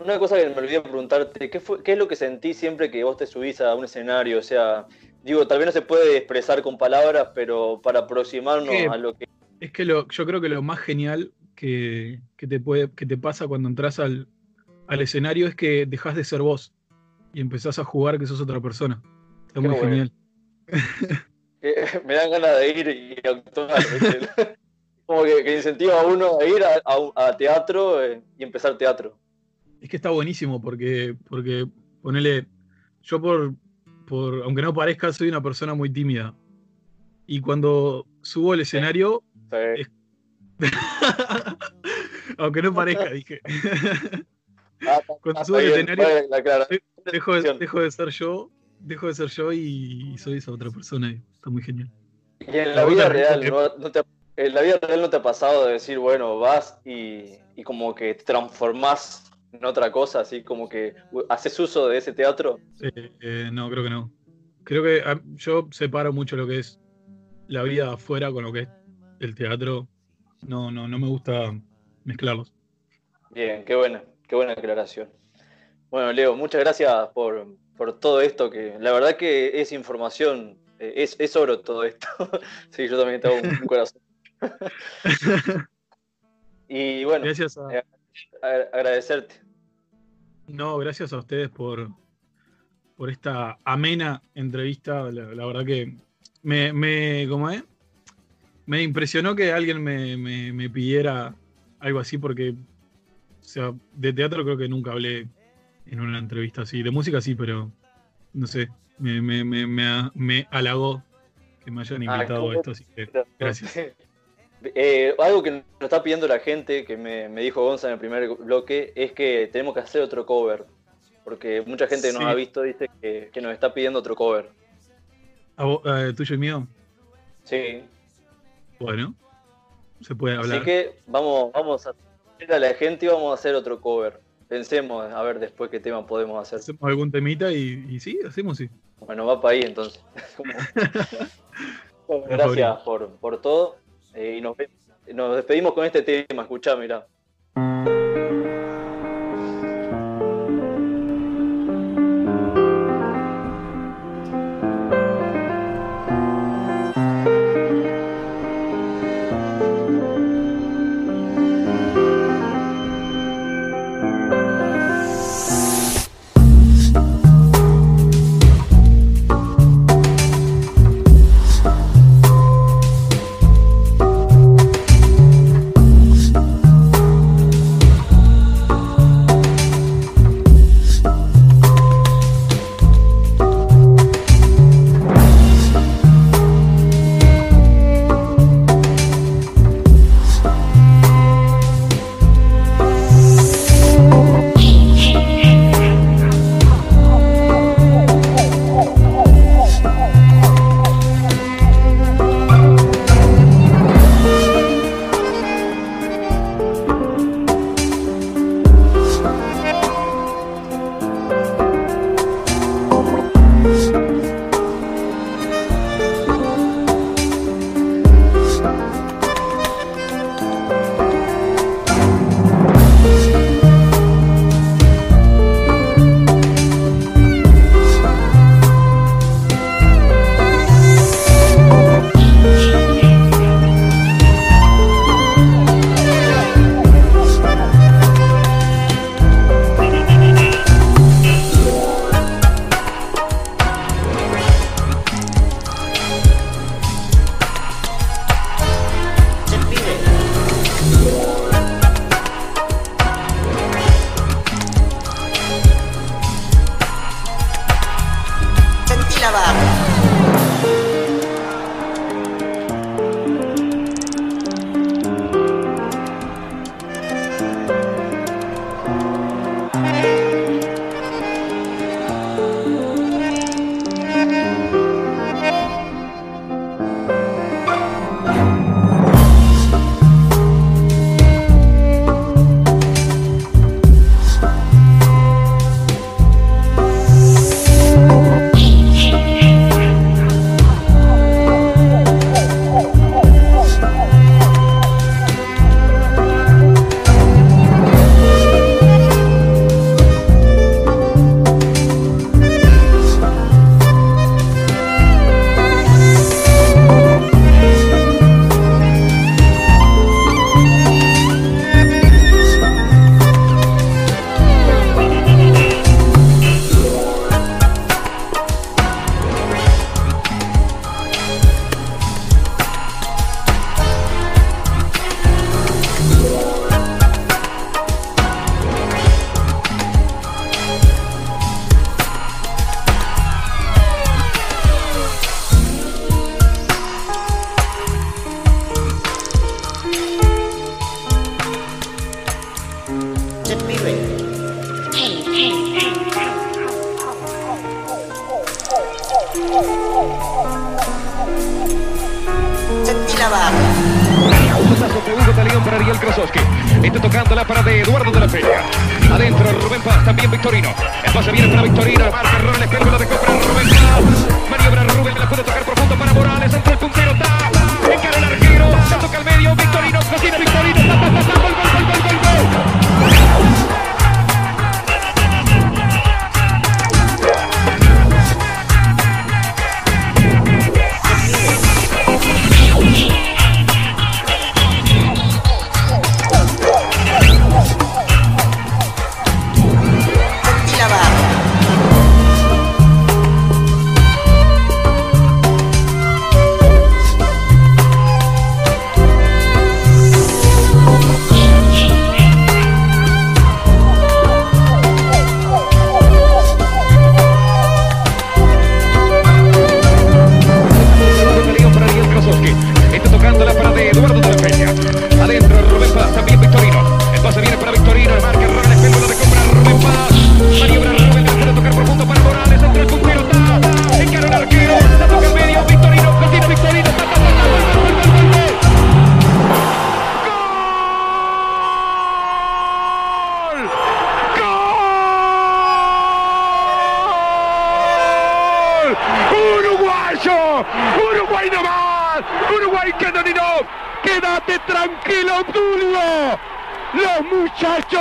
Una cosa que me olvidé preguntarte, ¿qué, fue, ¿qué es lo que sentís siempre que vos te subís a un escenario? O sea, digo, tal vez no se puede expresar con palabras, pero para aproximarnos a lo que... Es que lo, yo creo que lo más genial que, que te, puede, que te pasa cuando entras al, al escenario es que dejas de ser vos y empezás a jugar que sos otra persona. Está Qué muy bueno. genial. que me dan ganas de ir y actuar. Como que, que incentiva a uno a ir a, a- a teatro eh, y empezar teatro. Es que está buenísimo porque, porque ponele, yo por, por, aunque no parezca, soy una persona muy tímida. Y cuando subo al escenario, Sí. aunque no parezca, dije, Ah, Cuando subo al escenario, dejo de, dejo de ser yo, dejo de ser yo y, soy esa otra persona. está muy genial. Y en La vida real, que- ¿no, no te, en la vida real no te ha pasado de decir, bueno, vas y, y como que te transformás en otra cosa, así como que haces uso de ese teatro. Eh, eh, no, creo que no. Creo que ah, yo separo mucho lo que es la vida afuera con lo que es el teatro. No, no, no me gusta mezclarlos. Bien, qué buena, qué buena aclaración. Bueno, Leo, muchas gracias por, por todo esto, que la verdad que es información, eh, es, es oro todo esto. sí, yo también tengo un, un corazón. y bueno, Gracias a, Eh. agradecerte. no, gracias a ustedes por, por esta amena entrevista. La, la verdad que me, me, ¿cómo es? Me impresionó que alguien me, me- me pidiera algo así porque, o sea, de teatro creo que nunca hablé en una entrevista así. De música sí, pero no sé, me, me, me, me, ha- me halagó que me hayan Ah, invitado a esto, así que gracias. Eh, algo que nos está pidiendo la gente, que me, me dijo Gonza en el primer bloque, es que tenemos que hacer otro cover. Porque mucha gente que nos Sí. ha visto dice que, que nos está pidiendo otro cover. ¿A vos- eh, ¿Tuyo y mío? Sí. Bueno, se puede hablar. Así que vamos, vamos a a la gente y vamos a hacer otro cover. Pensemos a ver después qué tema podemos hacer. Hacemos algún temita y, y sí, hacemos sí. Bueno, va para ahí entonces. Bueno, gracias por, por todo. Eh, y nos, nos despedimos con este tema. Escuchá, mirá.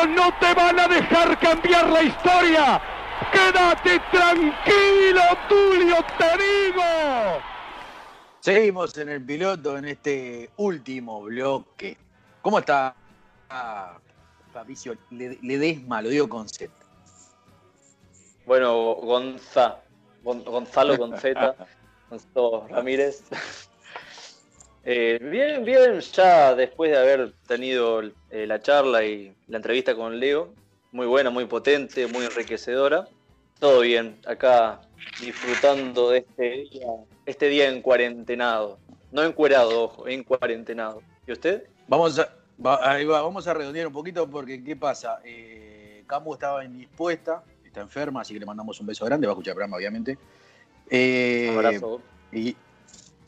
No te van a dejar cambiar la historia! ¡Quédate tranquilo, Tulio, te digo! Seguimos en el piloto en este último bloque. ¿Cómo está ah, Fabricio Le- Ledesma? Lo digo con Z. Bueno, Gonza, Gon- Gonzalo Z, Gonzalo Ramírez. Eh, bien, bien, ya después de haber tenido eh, la charla y la entrevista con Leo, muy buena, muy potente, muy enriquecedora. Todo bien, acá disfrutando de este día, este día en cuarentenado. No encuerado, ojo, en cuarentenado. ¿Y usted? Vamos a, va- ahí va, vamos a redondear un poquito porque ¿qué pasa? Eh, Camu estaba indispuesta, está enferma, así que le mandamos un beso grande, va a escuchar el programa obviamente. Eh, Abrazo. Y,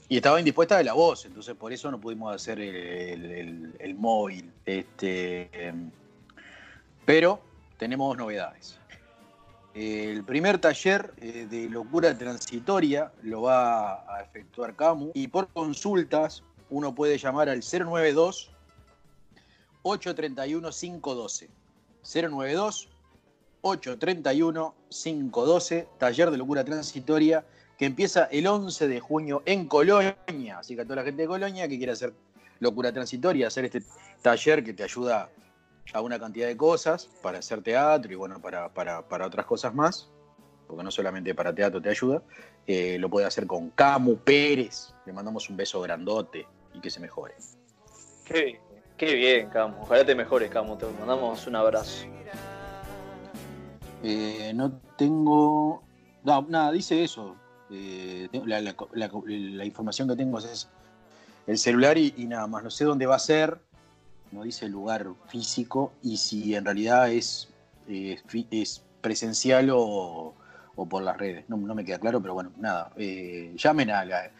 y estaba indispuesta de la voz, entonces por eso no pudimos hacer el, móvil. Este, em, pero tenemos novedades. El primer taller eh, de locura transitoria lo va a efectuar Camu y por consultas uno puede llamar al 092 831 512. 092 831 512, taller de locura transitoria que empieza el 11 de junio en Colonia. Así que a toda la gente de Colonia que quiera hacer locura transitoria, hacer este taller que te ayuda a una cantidad de cosas para hacer teatro y bueno, para, para- para otras cosas más, porque no solamente para teatro te ayuda, eh, lo puede hacer con Camu Pérez. Le mandamos un beso grandote y que se mejore. Qué, qué bien, Camu. Ojalá te mejores, Camu. Te mandamos un abrazo. Eh, no tengo. No, nada, dice eso. Eh, la, información que tengo es el celular y, nada más. No sé dónde va a ser. No dice el lugar físico y si en realidad es, eh, presencial o, por las redes. No, me queda claro, pero bueno, nada. Eh, llamen a la.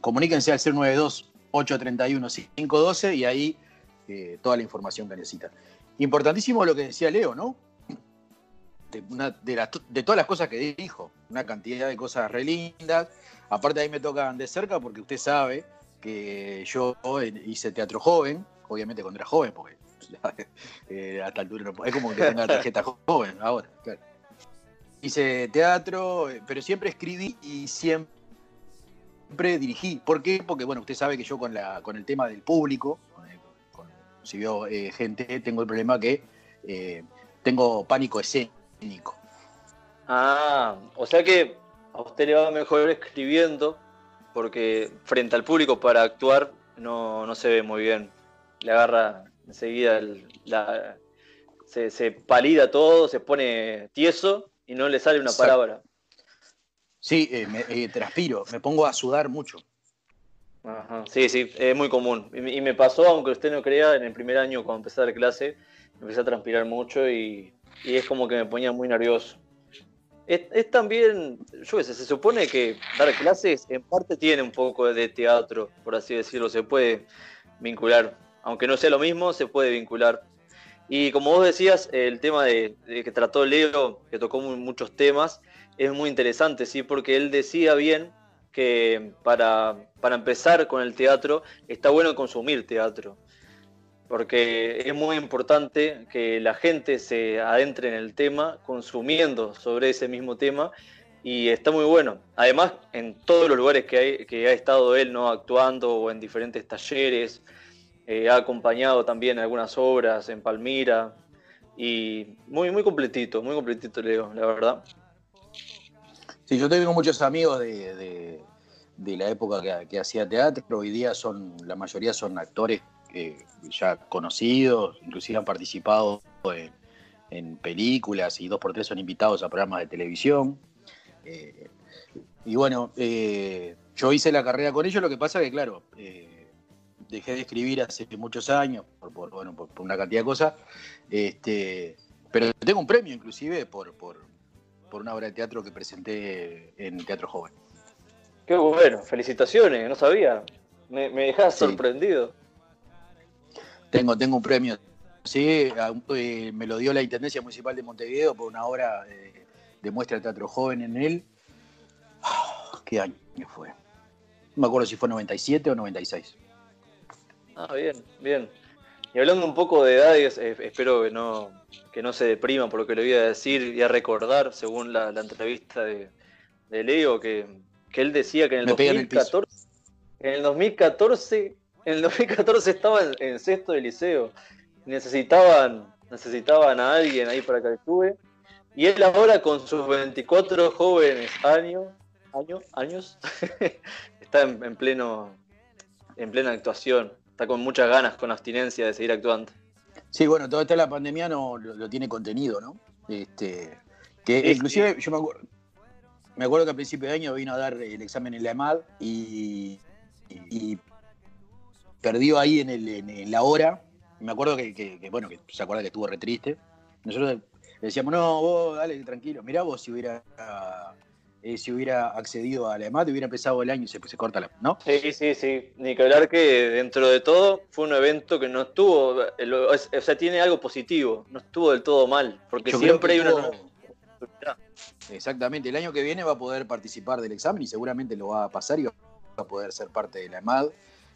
Comuníquense al 092 831 512 y ahí toda la información que necesitan. Importantísimo lo que decía Leo, ¿no? De, una- de, las- de todas las cosas que dijo, una cantidad de cosas re lindas. Aparte ahí me tocan de cerca porque usted sabe que yo hice teatro joven, obviamente cuando era joven, porque eh, a esta altura no es como que tenga tarjeta joven ahora. Hice teatro, pero siempre escribí y siempre dirigí. ¿Por qué? Porque bueno, usted sabe que yo con la con el tema del público, con con- si veo eh, gente, tengo el problema que eh, tengo pánico escénico. Ah, o sea que a usted le va mejor escribiendo, porque frente al público para actuar no, no se ve muy bien. Le agarra enseguida, el- la, se, se palida todo, se pone tieso y no le sale una Exacto. palabra. Sí, eh, me, eh, transpiro, me pongo a sudar mucho. Ajá, Sí, sí, es muy común. Y, me- y me pasó, aunque usted no crea, en el primer año cuando empecé a dar clase, empecé a transpirar mucho y, y es como que me ponía muy nervioso. es, es también, yo sé, se supone que dar clases en parte tiene un poco de teatro, por así decirlo, se puede vincular, aunque no sea lo mismo, se puede vincular. Y como vos decías, el tema de, de que trató Leo, que tocó mu- muchos temas, es muy interesante, sí, porque él decía bien que para, para empezar con el teatro está bueno consumir teatro, porque es muy importante que la gente se adentre en el tema consumiendo sobre ese mismo tema y está muy bueno. Además, en todos los lugares que, ha estado él no actuando o en diferentes talleres, eh, ha acompañado también algunas obras en Palmira y muy, muy completito, muy completito Leo, la verdad. Sí, yo tengo muchos amigos de, de- de la época que, que hacía teatro. Hoy día son, la mayoría son actores eh, ya conocidos, inclusive han participado en, en películas y dos por tres son invitados a programas de televisión. Eh, y bueno, eh, yo hice la carrera con ellos, lo que pasa que, claro, eh, dejé de escribir hace muchos años, por, por, bueno, por, por una cantidad de cosas, este, pero tengo un premio inclusive por, por, por una obra de teatro que presenté en Teatro Joven. Qué bueno, felicitaciones, no sabía. Me, me Sí. sorprendido. Tengo, tengo un premio, sí, eh, me lo dio la Intendencia Municipal de Montevideo por una obra eh, de muestra de teatro joven en él. Ah, ¿Qué año fue? No me acuerdo si fue 97 o 96. Ah, bien, bien. Y hablando un poco de edades, eh, espero que no, que no se deprima por lo que le voy a decir y a recordar, según la, la entrevista de, de Leo, que, que él decía que en el Me pega en el piso. 2014, en el 2014, en el 2014 estaba en, en sexto de liceo. Necesitaban, necesitaban a alguien ahí para que actúe. Y él ahora con sus 24 jóvenes años, años, años está en, en pleno, en plena actuación. Está con muchas ganas, con abstinencia de seguir actuando. Sí, bueno, toda esta la pandemia no lo, lo tiene contenido, ¿no? Este, que Sí, inclusive yo me acuerdo, me acuerdo que a principio de año vino a dar el examen en la EMAD y- y perdió ahí en, el, en, la hora. Me acuerdo que, que- que, bueno, que se acuerda que estuvo re triste. Nosotros le decíamos, no, vos dale, tranquilo. Mirá vos si hubiera eh, si hubiera accedido a la EMAD, hubiera empezado el año y se, se corta la, ¿no? Sí, sí, sí. Ni que hablar que dentro de todo fue un evento que no estuvo, eh, o sea, tiene algo positivo, no estuvo del todo mal, porque Yo siempre hay una... Exactamente, el año que viene va a poder participar del examen y seguramente lo va a pasar y va a poder ser parte de la EMAD.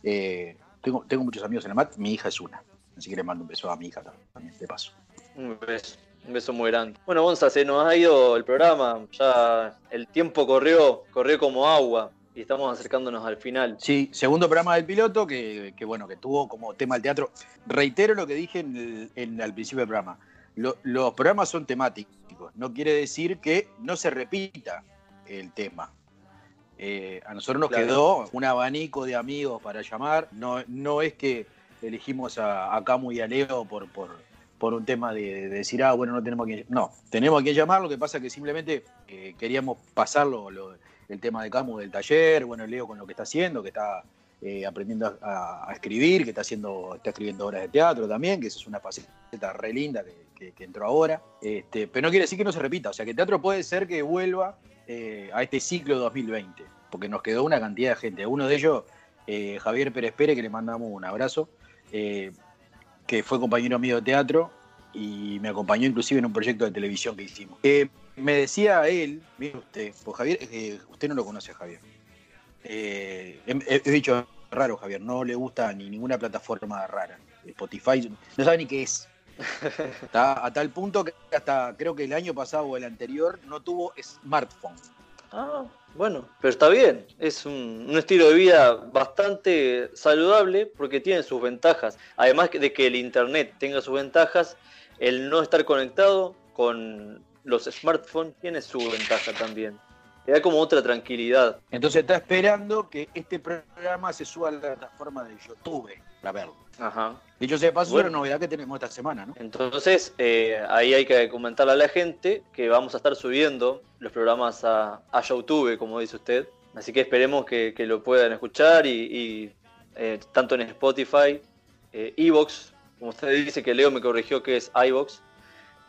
Eh, tengo, tengo muchos amigos en la EMAD, mi hija es una, así que le mando un beso a mi hija también, de paso. Un beso, un beso muy grande. Bueno, Gonza, se nos ha ido el programa, ya el tiempo corrió, corrió como agua y estamos acercándonos al final. Sí, segundo programa del piloto que, que, bueno, que tuvo como tema el teatro. Reitero lo que dije en el- en- al principio del programa. Lo- los programas son temáticos, no quiere decir que no se repita el tema. Eh, a nosotros nos Claro. quedó un abanico de amigos para llamar. No, no es que elegimos a, a Camu y a Leo por, por, por un tema de, de decir, ah, bueno, no tenemos a quién No, tenemos a quién llamar. Lo que pasa es que simplemente eh, queríamos pasarlo, lo- el tema de Camu del taller, bueno, Leo con lo que está haciendo, que está eh, aprendiendo a, a escribir, que está haciendo, está escribiendo obras de teatro también, que esa es una faceta re linda que, que- que entró ahora. Este, pero no quiere decir que no se repita, o sea que el teatro puede ser que vuelva eh, a este ciclo 2020, porque nos quedó una cantidad de gente. Uno de ellos, eh, Javier Pérez Pérez, que le mandamos un abrazo, eh, que fue compañero mío de teatro y me acompañó inclusive en un proyecto de televisión que hicimos. Me decía él, mire usted, pues Javier, usted no lo conoce Javier. He dicho raro, Javier, no le gusta ni ninguna plataforma rara. Spotify, no sabe ni qué es. Está a tal punto que hasta creo que el año pasado o el anterior no tuvo smartphone. Ah, bueno, pero está bien. Es un, un estilo de vida bastante saludable porque tiene sus ventajas. Además de que el Internet tenga sus ventajas, el no estar conectado con los smartphones tiene su ventaja también. Le da como otra tranquilidad. Entonces está esperando que este programa se suba a la plataforma de YouTube para verlo. Ajá. Dicho sea de paso, Bueno. es una novedad que tenemos esta semana, ¿no? Entonces, eh, ahí hay que comentarle a la gente que vamos a estar subiendo los programas a, a YouTube, como dice usted. Así que esperemos que, que lo puedan escuchar y, y, eh, tanto en Spotify, eh, Evox, como usted dice que Leo me corrigió que es iVox,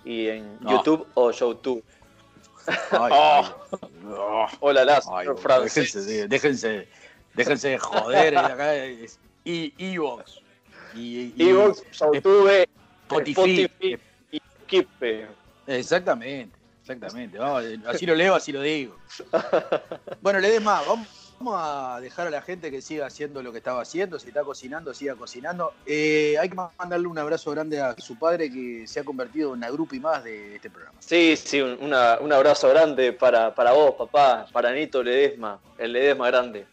y en No. YouTube o YouTube. Ay, Oh. ay, oh. Hola, la Ay, francés. déjense, déjense, déjense de joder. acá es Evox. Y, y- Evox, YouTube, Spotify. Spotify y Kipe. Exactamente, exactamente. Vamos, así lo leo, así lo digo. Bueno, le des más. Vamos, vamos a dejar a la gente que siga haciendo lo que estaba haciendo. Si está cocinando, siga cocinando. Eh, hay que mandarle un abrazo grande a su padre que se ha convertido en una grupi más de este programa. Sí, sí, un, una- un abrazo grande para, para vos, papá, para Nito Ledesma, el Ledesma grande.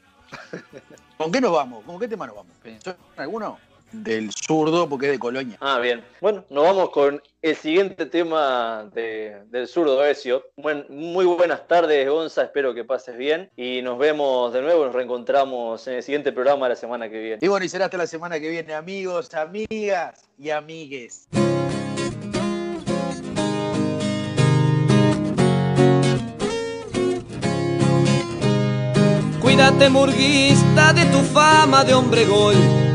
¿Con qué nos vamos? ¿Con qué tema nos vamos? ¿Pensó en alguno? Del zurdo, porque es de Colonia. Ah, bien. Bueno, nos vamos con el siguiente tema de- del zurdo Ezio. Buen- muy buenas tardes, Gonza, espero que pases bien. Y nos vemos de nuevo, nos reencontramos en el siguiente programa la semana que viene. Y bueno, y será hasta la semana que viene, amigos, amigas y amigues. Cuídate murguista de tu fama de hombre gol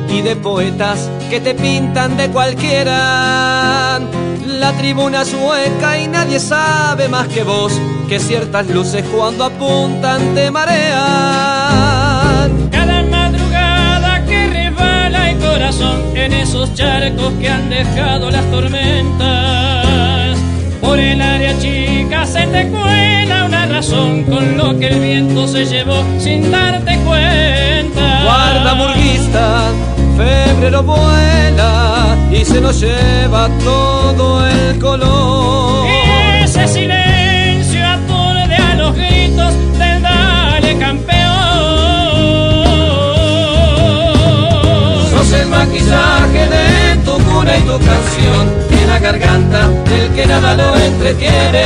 y de poetas que te pintan de cualquiera. La tribuna es hueca y nadie sabe más que vos que ciertas luces cuando apuntan te marean. Cada madrugada que resbala el corazón en esos charcos que han dejado las tormentas. Por el área chica se te cuela una razón con lo que el viento se llevó sin darte cuenta. Guarda murguista, febrero vuela y se nos lleva todo el color. Ese silencio aturde a los gritos del dale campeón. Sos el maquillaje de tu cuna y tu canción en la garganta del que nada lo entretiene.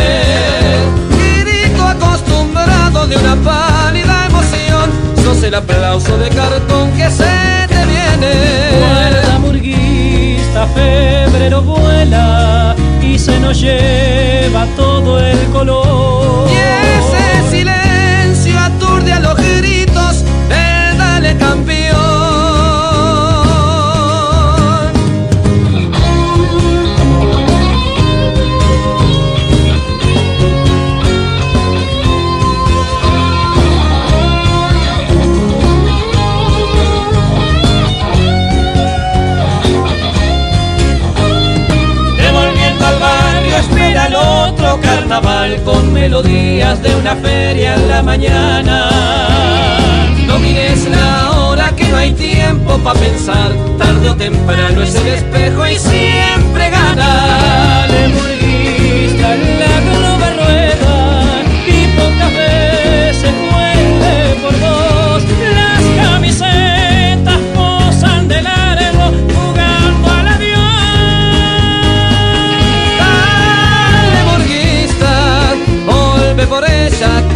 Grito acostumbrado de una pálida emoción, sos el aplauso de cartón que se te viene. Guarda murguista, febrero vuela y se nos lleva todo el color. Y ese silencio aturde a los gritos de dale campeón. carnaval con melodías de una feria en la mañana. No mires la hora que no hay tiempo para pensar, tarde o temprano es el espejo y siempre gana. Le la esa